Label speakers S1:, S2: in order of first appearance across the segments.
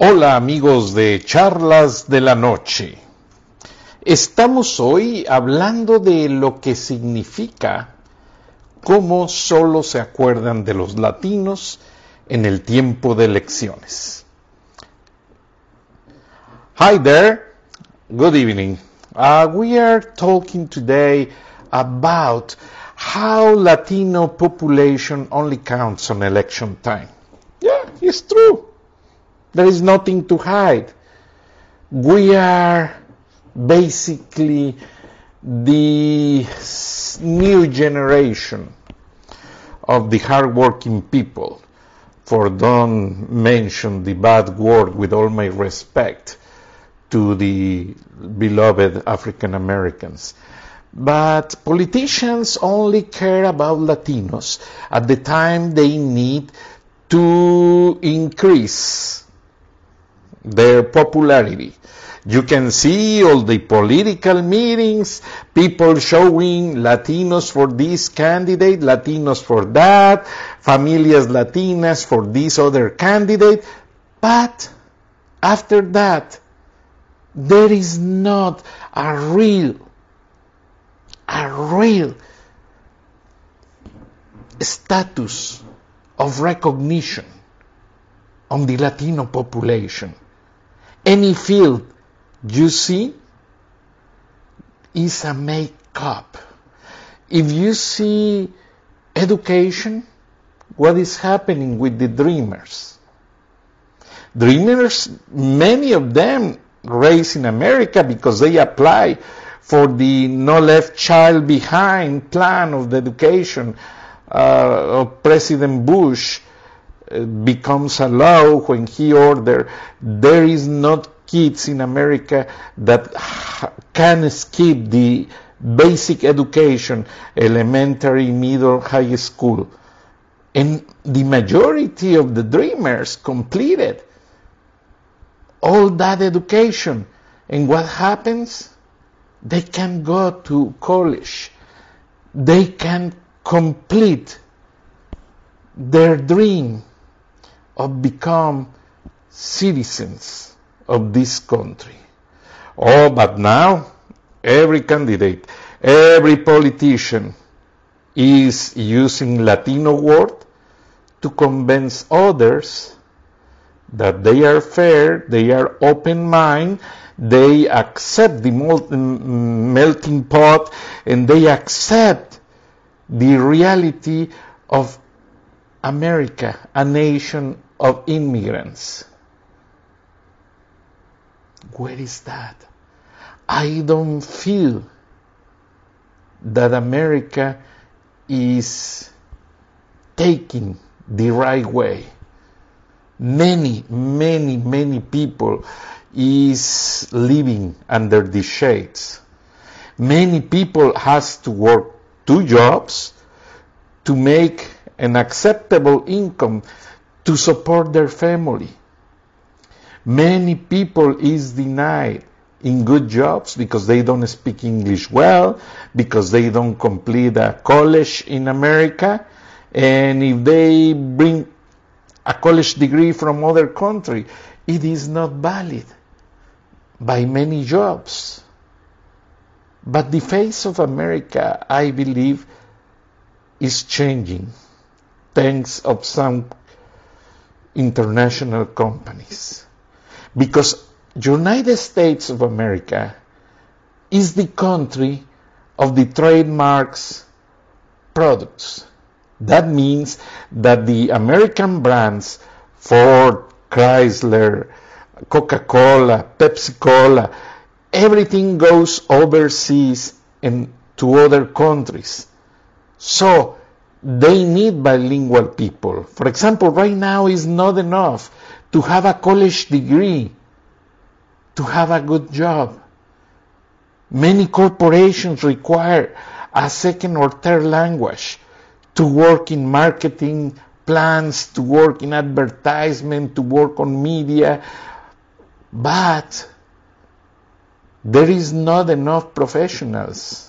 S1: Hola amigos de Charlas de la Noche. Estamos hoy hablando de lo que significa cómo solo se acuerdan de los latinos en el tiempo de elecciones. Hi there, good evening. Uh, we are talking today about how Latino population only counts on election time. Yeah, it's true. There is nothing to hide. We are basically the new generation of the hardworking people. For don't mention the bad word with all my respect to the beloved African Americans. But politicians only care about Latinos at the time they need to increase their popularity. You can see all the political meetings, people showing Latinos for this candidate, Latinos for that, familias Latinas for this other candidate. But after that, there is not a real, a real status of recognition on the Latino population any field you see is a makeup. If you see education, what is happening with the dreamers? Dreamers, many of them raised in America because they apply for the no left child behind plan of the education uh, of President Bush becomes a law when he ordered there is not kids in America that can skip the basic education, elementary, middle, high school. And the majority of the dreamers completed all that education. And what happens? They can go to college. They can complete their dream of become citizens of this country. Oh, but now every candidate, every politician is using Latino word to convince others that they are fair, they are open mind, they accept the melting pot, and they accept the reality of America, a nation of immigrants. Where is that? I don't feel that America is taking the right way. Many, many, many people is living under the shades. Many people has to work two jobs to make an acceptable income to support their family. Many people is denied in good jobs because they don't speak English well, because they don't complete a college in America, and if they bring a college degree from other country, it is not valid by many jobs. But the face of America, I believe, is changing thanks of some international companies. Because United States of America is the country of the trademarks products. That means that the American brands Ford, Chrysler, Coca-Cola, Pepsi-Cola, everything goes overseas and to other countries. So they need bilingual people. For example, right now is not enough to have a college degree, to have a good job. Many corporations require a second or third language to work in marketing plans, to work in advertisement, to work on media. But there is not enough professionals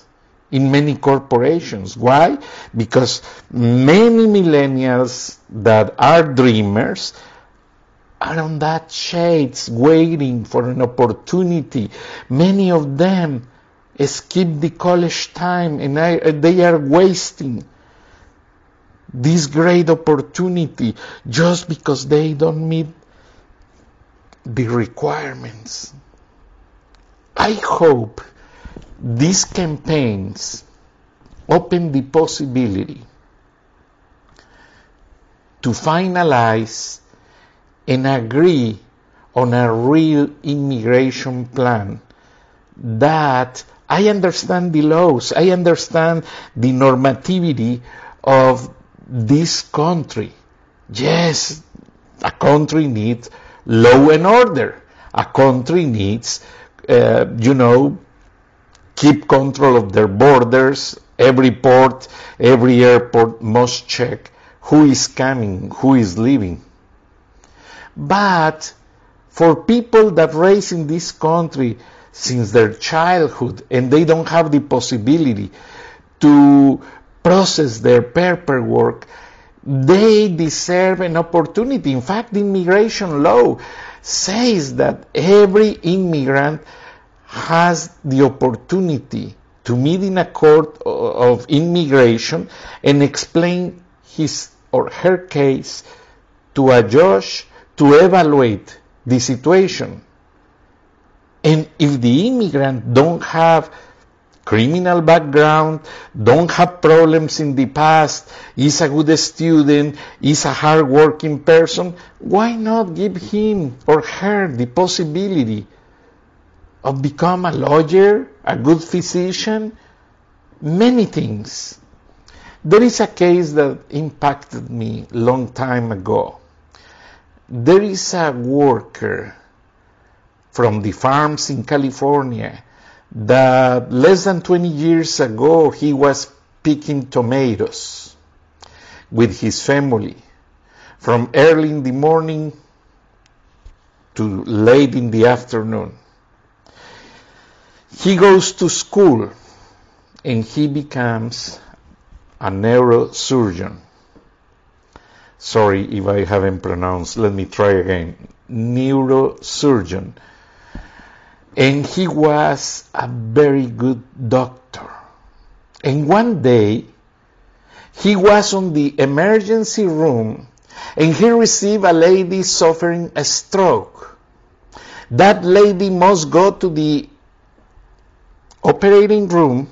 S1: in many corporations. Why? Because many millennials that are dreamers are on that shades waiting for an opportunity. Many of them skip the college time and I, uh, they are wasting this great opportunity just because they don't meet the requirements. I hope these campaigns open the possibility to finalize and agree on a real immigration plan that I understand the laws, I understand the normativity of this country. Yes, a country needs law and order. A country needs, uh, you know, keep control of their borders. Every port, every airport must check who is coming, who is leaving. But for people that raise in this country since their childhood and they don't have the possibility to process their paperwork, they deserve an opportunity. In fact, the immigration law says that every immigrant has the opportunity to meet in a court of immigration and explain his or her case to a judge to evaluate the situation. And if the immigrant don't have criminal background, don't have problems in the past, is a good student, is a hardworking person, why not give him or her the possibility of become a lawyer, a good physician, many things. There is a case that impacted me long time ago. There is a worker from the farms in California that less than 20 years ago he was picking tomatoes with his family from early in the morning to late in the afternoon. He goes to school and he becomes a neurosurgeon. Sorry if I haven't pronounced, let me try again. Neurosurgeon. And he was a very good doctor. And one day, he was on the emergency room and he received a lady suffering a stroke. That lady must go to the operating room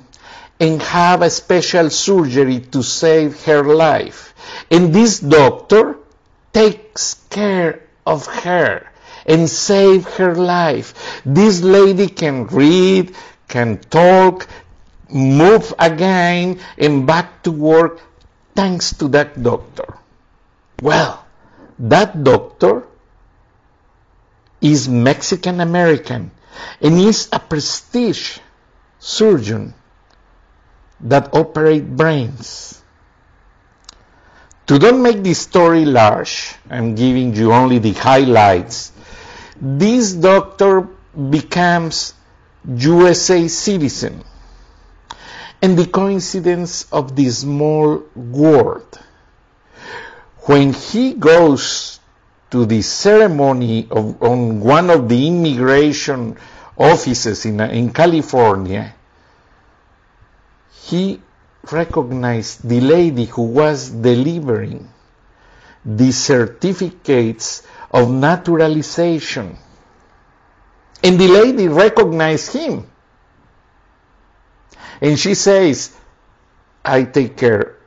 S1: and have a special surgery to save her life. And this doctor takes care of her and save her life. This lady can read, can talk, move again and back to work thanks to that doctor. Well, that doctor is Mexican American and is a prestige surgeon that operate brains. To don't make the story large, I'm giving you only the highlights. This doctor becomes USA citizen. And the coincidence of the small world. When he goes to the ceremony of, on one of the immigration offices in, uh, in California, he recognized the lady who was delivering the certificates of naturalization. And the lady recognized him. And she says, I take care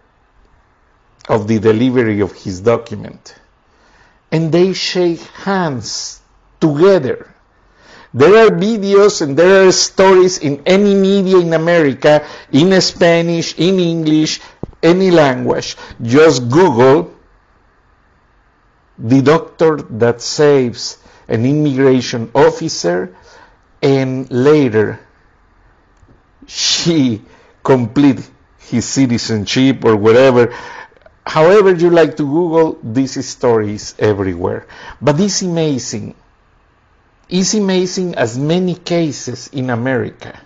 S1: of the delivery of his document. And they shake hands together. There are videos and there are stories in any media in America, in Spanish, in English, any language. Just Google the doctor that saves an immigration officer and later she complete his citizenship or whatever. However you like to Google, this story is everywhere. But it's amazing is amazing as many cases in America.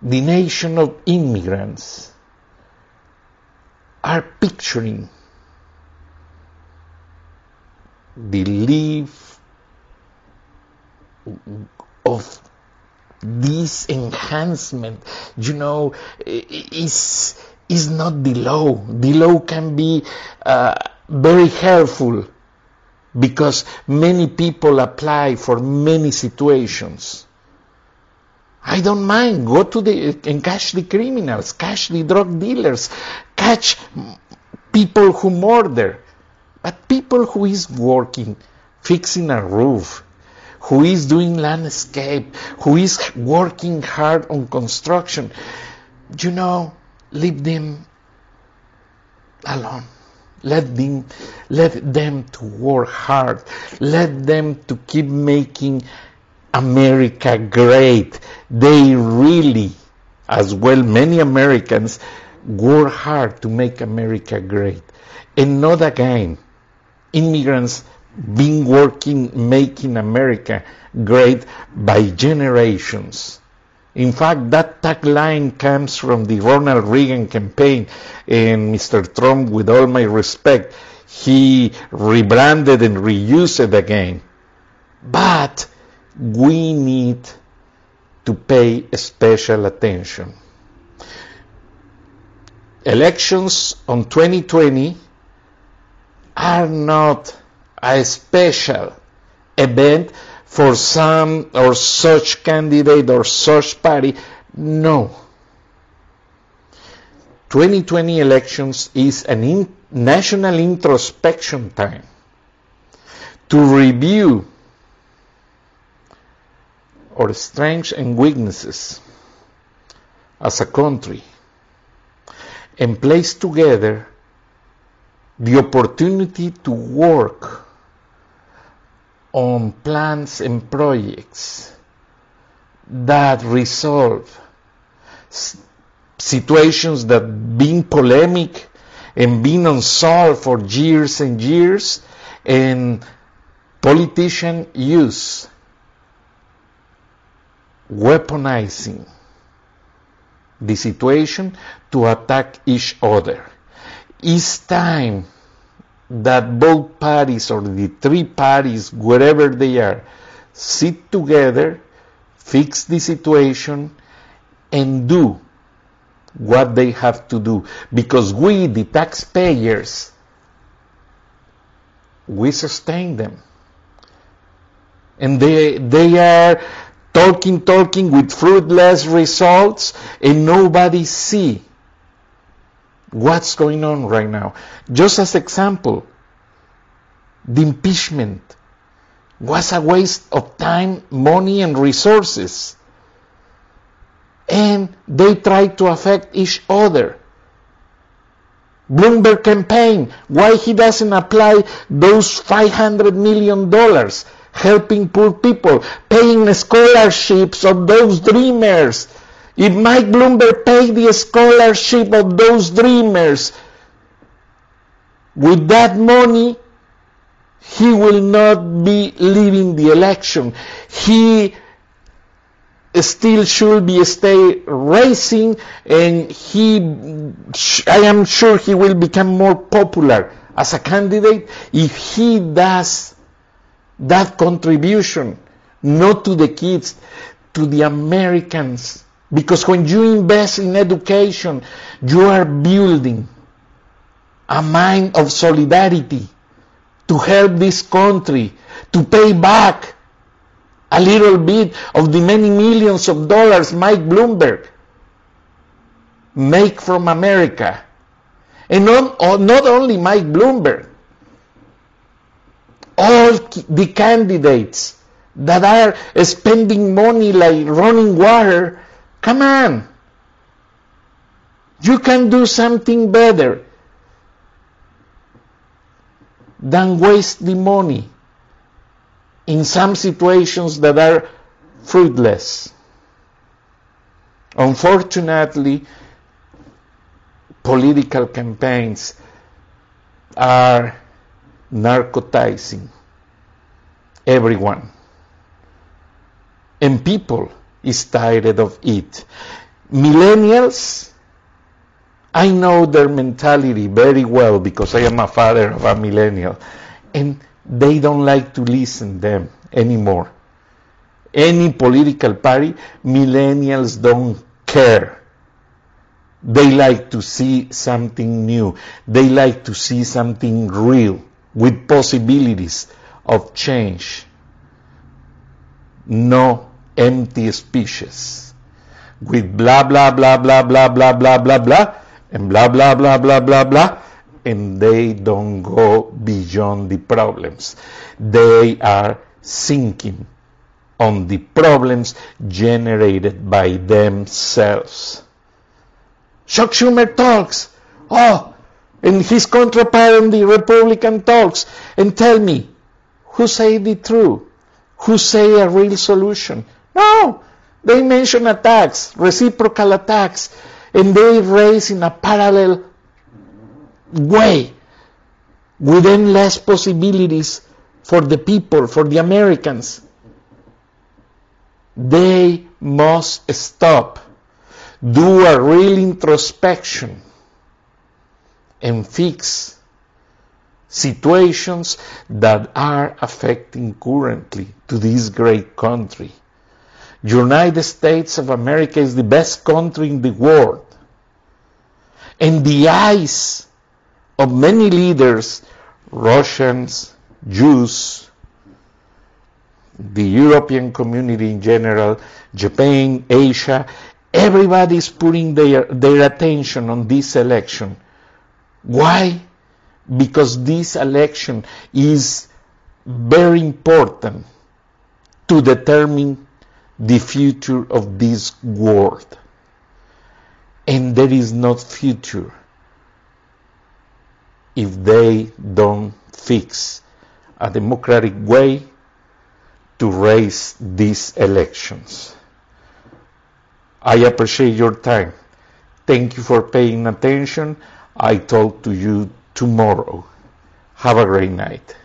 S1: The nation of immigrants are picturing the leaf of this enhancement, you know, is is not the law. The law can be uh, very helpful because many people apply for many situations. I don't mind. Go to the and catch the criminals, catch the drug dealers, catch people who murder. But people who is working, fixing a roof, who is doing landscape, who is working hard on construction, you know, leave them alone. Let them, let them to work hard. Let them to keep making America great. They really, as well, many Americans work hard to make America great. And not again, immigrants been working making America great by generations. In fact, that tagline comes from the Ronald Reagan campaign, and Mr. Trump, with all my respect, he rebranded and reused it again. But we need to pay special attention. Elections on 2020 are not a special event for some or such candidate or such party. No. 2020 elections is a in national introspection time to review our strengths and weaknesses as a country and place together the opportunity to work on plans and projects that resolve situations that been polemic and been unsolved for years and years and politicians use weaponizing the situation to attack each other. It's time that both parties or the three parties, wherever they are, sit together, fix the situation, and do what they have to do. Because we, the taxpayers, we sustain them. And they, they are talking, talking with fruitless results, and nobody see what's going on right now. Just as example, the impeachment was a waste of time, money, and resources. And they tried to affect each other. Bloomberg campaign, why he doesn't apply those 500 million dollars helping poor people, paying scholarships of those dreamers if Mike Bloomberg paid the scholarship of those dreamers, with that money, he will not be leaving the election. He still should be stay racing and he, I am sure he will become more popular as a candidate if he does that contribution, not to the kids, to the Americans because when you invest in education, you are building a mind of solidarity to help this country, to pay back a little bit of the many millions of dollars Mike Bloomberg make from America. And not, oh, not only Mike Bloomberg, all the candidates that are spending money like running water Come on. You can do something better than waste the money in some situations that are fruitless. Unfortunately, political campaigns are narcotizing everyone. And people is tired of it. Millennials, I know their mentality very well because I am a father of a millennial. And they don't like to listen them anymore. Any political party, millennials don't care. They like to see something new. They like to see something real with possibilities of change. No empty speeches with blah, blah, blah, blah, blah, blah, blah, blah, blah, and blah, blah, blah, blah, blah, blah, and they don't go beyond the problems. They are sinking on the problems generated by themselves. Chuck Schumer talks. Oh, and his counterpart on the Republican talks. And tell me, who say the truth? Who say a real solution? No, they mention attacks, reciprocal attacks, and they raise in a parallel way with endless possibilities for the people, for the Americans. They must stop, do a real introspection, and fix situations that are affecting currently to this great country. United States of America is the best country in the world. And the eyes of many leaders, Russians, Jews, the European community in general, Japan, Asia, everybody is putting their, their attention on this election. Why? Because this election is very important to determine the future of this world. And there is not future if they don't fix a democratic way to raise these elections. I appreciate your time. Thank you for paying attention. I talk to you tomorrow. Have a great night.